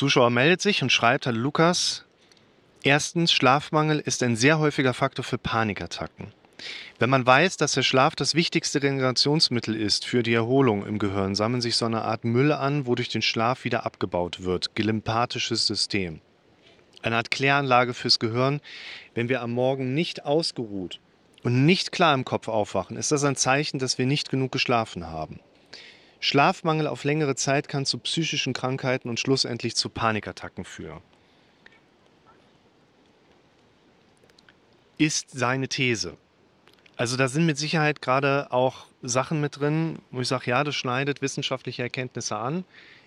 Zuschauer meldet sich und schreibt, Hallo Lukas, erstens, Schlafmangel ist ein sehr häufiger Faktor für Panikattacken. Wenn man weiß, dass der Schlaf das wichtigste Regenerationsmittel ist für die Erholung im Gehirn, sammeln sich so eine Art Müll an, wodurch den Schlaf wieder abgebaut wird. Glympathisches System. Eine Art Kläranlage fürs Gehirn. Wenn wir am Morgen nicht ausgeruht und nicht klar im Kopf aufwachen, ist das ein Zeichen, dass wir nicht genug geschlafen haben. Schlafmangel auf längere Zeit kann zu psychischen Krankheiten und schlussendlich zu Panikattacken führen. Ist seine These. Also da sind mit Sicherheit gerade auch Sachen mit drin, wo ich sage, ja, das schneidet wissenschaftliche Erkenntnisse an.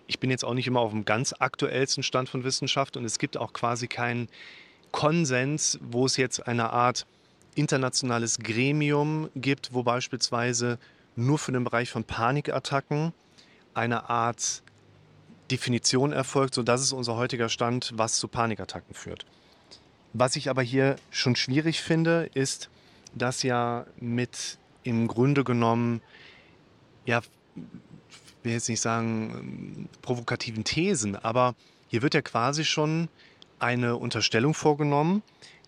Ich bin jetzt auch nicht immer auf dem ganz aktuellsten Stand von Wissenschaft und es gibt auch quasi keinen Konsens, wo es jetzt eine Art internationales Gremium gibt, wo beispielsweise nur für den Bereich von Panikattacken eine Art Definition erfolgt, so das ist unser heutiger Stand, was zu Panikattacken führt. Was ich aber hier schon schwierig finde, ist, dass ja mit im Grunde genommen, ja, ich will jetzt nicht sagen provokativen Thesen, aber hier wird ja quasi schon eine Unterstellung vorgenommen,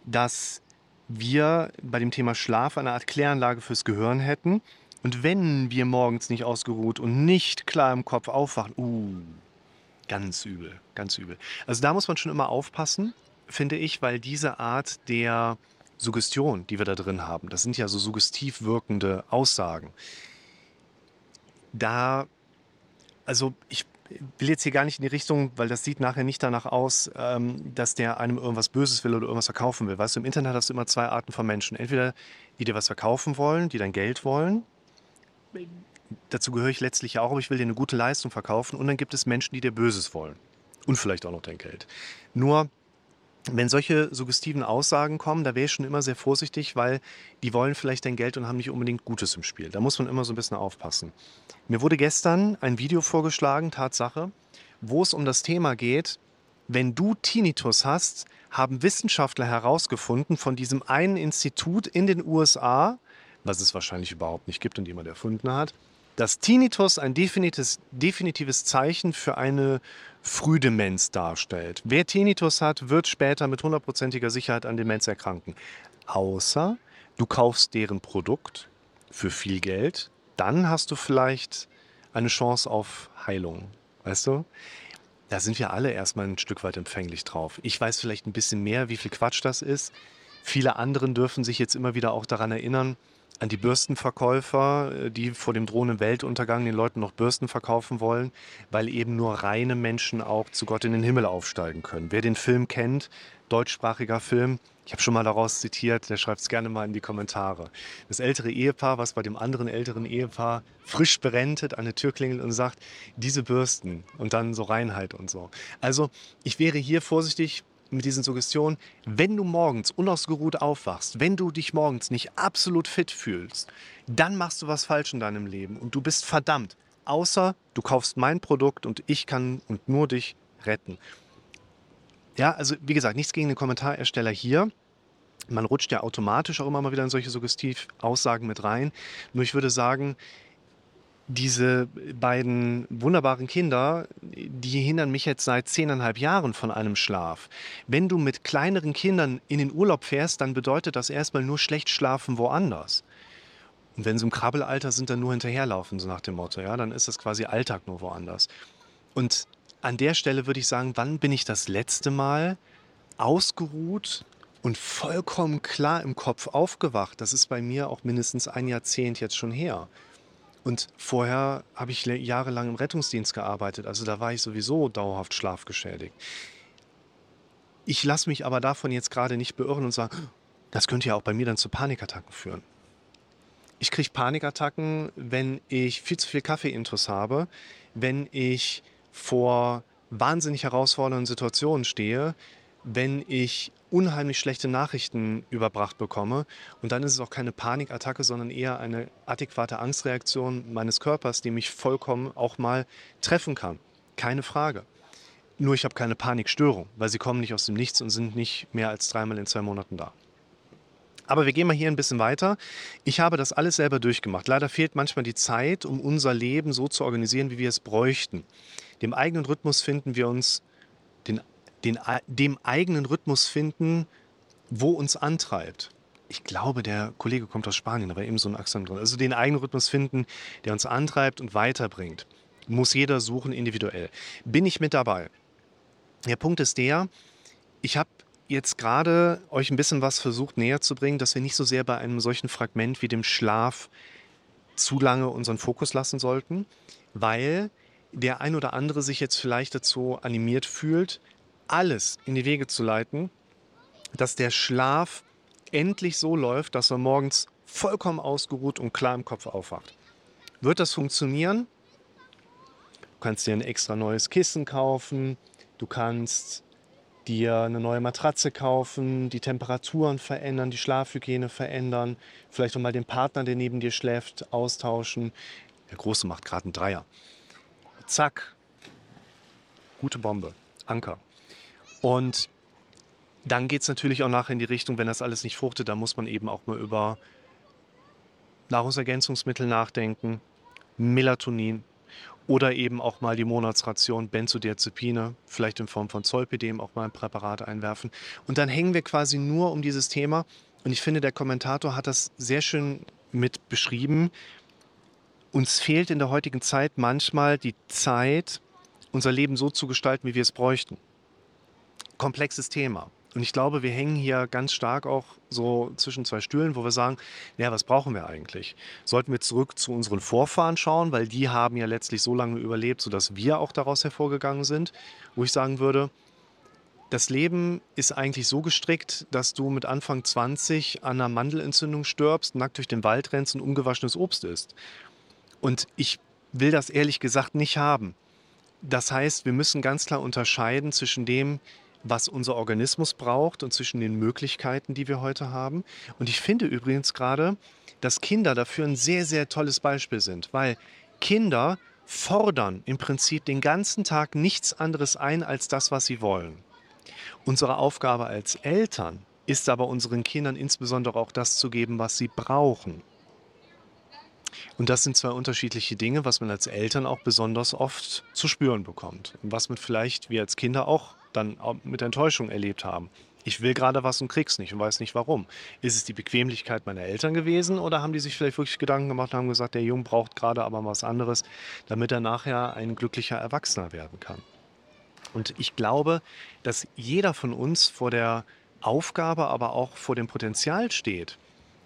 dass wir bei dem Thema Schlaf eine Art Kläranlage fürs Gehirn hätten. Und wenn wir morgens nicht ausgeruht und nicht klar im Kopf aufwachen, uh, ganz übel, ganz übel. Also da muss man schon immer aufpassen, finde ich, weil diese Art der Suggestion, die wir da drin haben, das sind ja so suggestiv wirkende Aussagen. Da, also ich will jetzt hier gar nicht in die Richtung, weil das sieht nachher nicht danach aus, ähm, dass der einem irgendwas Böses will oder irgendwas verkaufen will. Weißt du, im Internet hast du immer zwei Arten von Menschen. Entweder die dir was verkaufen wollen, die dein Geld wollen. Dazu gehöre ich letztlich auch, aber ich will dir eine gute Leistung verkaufen. Und dann gibt es Menschen, die dir Böses wollen. Und vielleicht auch noch dein Geld. Nur wenn solche suggestiven Aussagen kommen, da wäre ich schon immer sehr vorsichtig, weil die wollen vielleicht dein Geld und haben nicht unbedingt Gutes im Spiel. Da muss man immer so ein bisschen aufpassen. Mir wurde gestern ein Video vorgeschlagen, Tatsache, wo es um das Thema geht, wenn du Tinnitus hast, haben Wissenschaftler herausgefunden von diesem einen Institut in den USA, was es wahrscheinlich überhaupt nicht gibt und jemand erfunden hat, dass Tinnitus ein definitives, definitives Zeichen für eine Frühdemenz darstellt. Wer Tinnitus hat, wird später mit hundertprozentiger Sicherheit an Demenz erkranken. Außer du kaufst deren Produkt für viel Geld, dann hast du vielleicht eine Chance auf Heilung. Weißt du? Da sind wir alle erstmal ein Stück weit empfänglich drauf. Ich weiß vielleicht ein bisschen mehr, wie viel Quatsch das ist. Viele anderen dürfen sich jetzt immer wieder auch daran erinnern, an die Bürstenverkäufer, äh, die vor dem drohenden Weltuntergang den Leuten noch Bürsten verkaufen wollen, weil eben nur reine Menschen auch zu Gott in den Himmel aufsteigen können. Wer den Film kennt, deutschsprachiger Film, ich habe schon mal daraus zitiert, der schreibt es gerne mal in die Kommentare. Das ältere Ehepaar, was bei dem anderen älteren Ehepaar frisch berentet an der Tür klingelt und sagt, diese Bürsten und dann so Reinheit und so. Also ich wäre hier vorsichtig, mit diesen Suggestionen, wenn du morgens unausgeruht aufwachst, wenn du dich morgens nicht absolut fit fühlst, dann machst du was falsch in deinem Leben und du bist verdammt. Außer du kaufst mein Produkt und ich kann und nur dich retten. Ja, also wie gesagt, nichts gegen den Kommentarersteller hier. Man rutscht ja automatisch auch immer mal wieder in solche Suggestiv-Aussagen mit rein. Nur ich würde sagen, diese beiden wunderbaren Kinder, die hindern mich jetzt seit zehneinhalb Jahren von einem Schlaf. Wenn du mit kleineren Kindern in den Urlaub fährst, dann bedeutet das erstmal nur schlecht schlafen woanders. Und wenn sie im Krabbelalter sind, dann nur hinterherlaufen, so nach dem Motto. Ja, dann ist das quasi Alltag nur woanders. Und an der Stelle würde ich sagen, wann bin ich das letzte Mal ausgeruht und vollkommen klar im Kopf aufgewacht? Das ist bei mir auch mindestens ein Jahrzehnt jetzt schon her. Und vorher habe ich jahrelang im Rettungsdienst gearbeitet, also da war ich sowieso dauerhaft schlafgeschädigt. Ich lasse mich aber davon jetzt gerade nicht beirren und sage, das könnte ja auch bei mir dann zu Panikattacken führen. Ich kriege Panikattacken, wenn ich viel zu viel Kaffeeintus habe, wenn ich vor wahnsinnig herausfordernden Situationen stehe, wenn ich unheimlich schlechte Nachrichten überbracht bekomme. Und dann ist es auch keine Panikattacke, sondern eher eine adäquate Angstreaktion meines Körpers, die mich vollkommen auch mal treffen kann. Keine Frage. Nur ich habe keine Panikstörung, weil sie kommen nicht aus dem Nichts und sind nicht mehr als dreimal in zwei Monaten da. Aber wir gehen mal hier ein bisschen weiter. Ich habe das alles selber durchgemacht. Leider fehlt manchmal die Zeit, um unser Leben so zu organisieren, wie wir es bräuchten. Dem eigenen Rhythmus finden wir uns den, den, dem eigenen Rhythmus finden, wo uns antreibt. Ich glaube, der Kollege kommt aus Spanien, aber eben so ein Akzent drin. Also den eigenen Rhythmus finden, der uns antreibt und weiterbringt. Muss jeder suchen individuell. Bin ich mit dabei? Der Punkt ist der, ich habe jetzt gerade euch ein bisschen was versucht näher zu bringen, dass wir nicht so sehr bei einem solchen Fragment wie dem Schlaf zu lange unseren Fokus lassen sollten, weil der ein oder andere sich jetzt vielleicht dazu animiert fühlt, alles in die Wege zu leiten, dass der Schlaf endlich so läuft, dass er morgens vollkommen ausgeruht und klar im Kopf aufwacht. Wird das funktionieren? Du kannst dir ein extra neues Kissen kaufen, du kannst dir eine neue Matratze kaufen, die Temperaturen verändern, die Schlafhygiene verändern, vielleicht auch mal den Partner, der neben dir schläft, austauschen. Der Große macht gerade einen Dreier. Zack. Gute Bombe. Anker. Und dann geht es natürlich auch nachher in die Richtung, wenn das alles nicht fruchtet, da muss man eben auch mal über Nahrungsergänzungsmittel nachdenken, Melatonin, oder eben auch mal die Monatsration Benzodiazepine, vielleicht in Form von Zolpidem auch mal ein Präparat einwerfen. Und dann hängen wir quasi nur um dieses Thema. Und ich finde, der Kommentator hat das sehr schön mit beschrieben. Uns fehlt in der heutigen Zeit manchmal die Zeit, unser Leben so zu gestalten, wie wir es bräuchten. Komplexes Thema. Und ich glaube, wir hängen hier ganz stark auch so zwischen zwei Stühlen, wo wir sagen, ja, was brauchen wir eigentlich? Sollten wir zurück zu unseren Vorfahren schauen, weil die haben ja letztlich so lange überlebt, sodass wir auch daraus hervorgegangen sind, wo ich sagen würde, das Leben ist eigentlich so gestrickt, dass du mit Anfang 20 an einer Mandelentzündung stirbst, nackt durch den Wald rennst und ungewaschenes Obst isst. Und ich will das ehrlich gesagt nicht haben. Das heißt, wir müssen ganz klar unterscheiden zwischen dem, was unser Organismus braucht und zwischen den Möglichkeiten, die wir heute haben. Und ich finde übrigens gerade, dass Kinder dafür ein sehr, sehr tolles Beispiel sind, weil Kinder fordern im Prinzip den ganzen Tag nichts anderes ein als das, was sie wollen. Unsere Aufgabe als Eltern ist aber unseren Kindern insbesondere auch das zu geben, was sie brauchen. Und das sind zwei unterschiedliche Dinge, was man als Eltern auch besonders oft zu spüren bekommt. Und was man vielleicht wir als Kinder auch dann mit Enttäuschung erlebt haben. Ich will gerade was und krieg's nicht und weiß nicht warum. Ist es die Bequemlichkeit meiner Eltern gewesen oder haben die sich vielleicht wirklich Gedanken gemacht und haben gesagt, der Junge braucht gerade aber was anderes, damit er nachher ein glücklicher Erwachsener werden kann? Und ich glaube, dass jeder von uns vor der Aufgabe, aber auch vor dem Potenzial steht,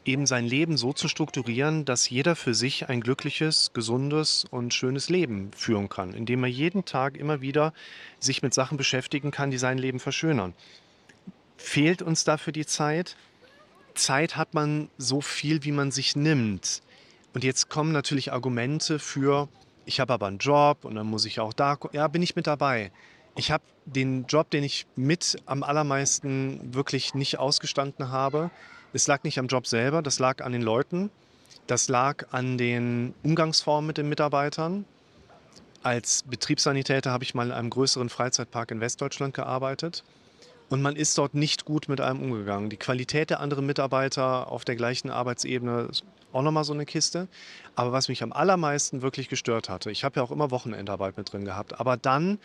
eben sein Leben so zu strukturieren, dass jeder für sich ein glückliches, gesundes und schönes Leben führen kann, indem er jeden Tag immer wieder sich mit Sachen beschäftigen kann, die sein Leben verschönern. Fehlt uns dafür die Zeit? Zeit hat man so viel, wie man sich nimmt. Und jetzt kommen natürlich Argumente für, ich habe aber einen Job und dann muss ich auch da, ja, bin ich mit dabei. Ich habe den Job, den ich mit am allermeisten wirklich nicht ausgestanden habe, es lag nicht am Job selber, das lag an den Leuten, das lag an den Umgangsformen mit den Mitarbeitern. Als Betriebssanitäter habe ich mal in einem größeren Freizeitpark in Westdeutschland gearbeitet. Und man ist dort nicht gut mit einem umgegangen. Die Qualität der anderen Mitarbeiter auf der gleichen Arbeitsebene ist auch nochmal so eine Kiste. Aber was mich am allermeisten wirklich gestört hatte, ich habe ja auch immer Wochenendarbeit mit drin gehabt, aber dann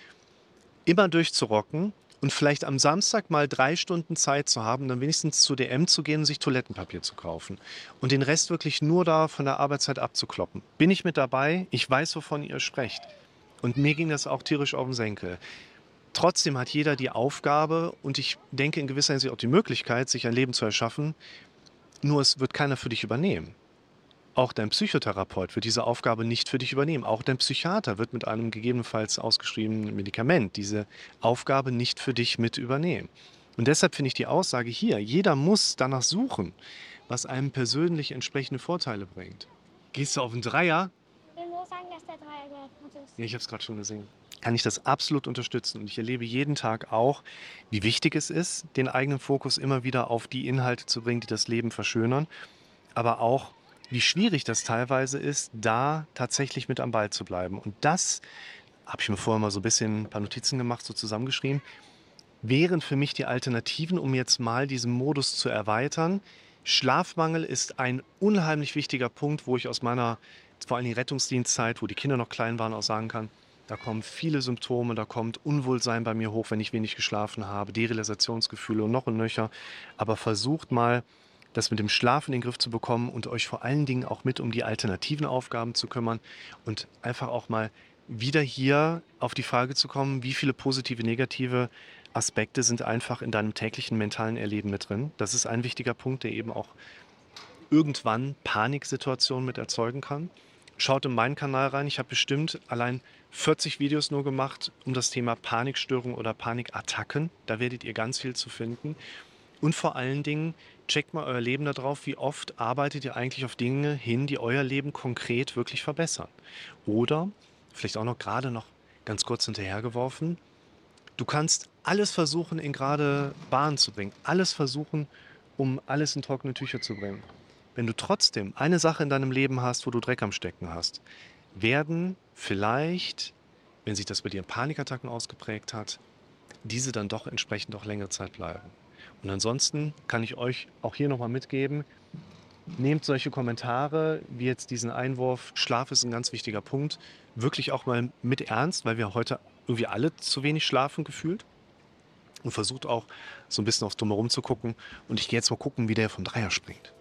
immer durchzurocken und vielleicht am Samstag mal drei Stunden Zeit zu haben, dann wenigstens zu DM zu gehen und sich Toilettenpapier zu kaufen. Und den Rest wirklich nur da von der Arbeitszeit abzukloppen. Bin ich mit dabei? Ich weiß, wovon ihr sprecht. Und mir ging das auch tierisch auf den Senkel. Trotzdem hat jeder die Aufgabe und ich denke in gewisser Hinsicht auch die Möglichkeit, sich ein Leben zu erschaffen. Nur es wird keiner für dich übernehmen. Auch dein Psychotherapeut wird diese Aufgabe nicht für dich übernehmen. Auch dein Psychiater wird mit einem gegebenenfalls ausgeschriebenen Medikament diese Aufgabe nicht für dich mit übernehmen. Und deshalb finde ich die Aussage hier, jeder muss danach suchen, was einem persönlich entsprechende Vorteile bringt. Gehst du auf einen Dreier? Ich will nur sagen, dass der Dreier gehört. Ja, ich habe es gerade schon gesehen. Kann ich das absolut unterstützen. Und ich erlebe jeden Tag auch, wie wichtig es ist, den eigenen Fokus immer wieder auf die Inhalte zu bringen, die das Leben verschönern. Aber auch, wie schwierig das teilweise ist, da tatsächlich mit am Ball zu bleiben. Und das habe ich mir vorher mal so ein bisschen ein paar Notizen gemacht, so zusammengeschrieben, wären für mich die Alternativen, um jetzt mal diesen Modus zu erweitern. Schlafmangel ist ein unheimlich wichtiger Punkt, wo ich aus meiner vor allem Rettungsdienstzeit, wo die Kinder noch klein waren, auch sagen kann, Da kommen viele Symptome, da kommt Unwohlsein bei mir hoch, wenn ich wenig geschlafen habe, Derealisationsgefühle und noch und nöcher. Aber versucht mal, das mit dem Schlaf in den Griff zu bekommen und euch vor allen Dingen auch mit um die alternativen Aufgaben zu kümmern und einfach auch mal wieder hier auf die Frage zu kommen, wie viele positive, negative Aspekte sind einfach in deinem täglichen mentalen Erleben mit drin. Das ist ein wichtiger Punkt, der eben auch irgendwann Paniksituationen mit erzeugen kann. Schaut in meinen Kanal rein. Ich habe bestimmt allein 40 Videos nur gemacht um das Thema Panikstörung oder Panikattacken. Da werdet ihr ganz viel zu finden. Und vor allen Dingen, checkt mal euer Leben darauf, wie oft arbeitet ihr eigentlich auf Dinge hin, die euer Leben konkret wirklich verbessern. Oder, vielleicht auch noch gerade noch ganz kurz hinterhergeworfen, du kannst alles versuchen, in gerade Bahn zu bringen. Alles versuchen, um alles in trockene Tücher zu bringen. Wenn du trotzdem eine Sache in deinem Leben hast, wo du Dreck am Stecken hast, werden vielleicht, wenn sich das bei dir in Panikattacken ausgeprägt hat, diese dann doch entsprechend auch längere Zeit bleiben. Und ansonsten kann ich euch auch hier nochmal mitgeben, nehmt solche Kommentare wie jetzt diesen Einwurf, Schlaf ist ein ganz wichtiger Punkt, wirklich auch mal mit ernst, weil wir heute irgendwie alle zu wenig schlafen gefühlt. Und versucht auch so ein bisschen aufs Drumherum zu gucken. Und ich gehe jetzt mal gucken, wie der vom Dreier springt.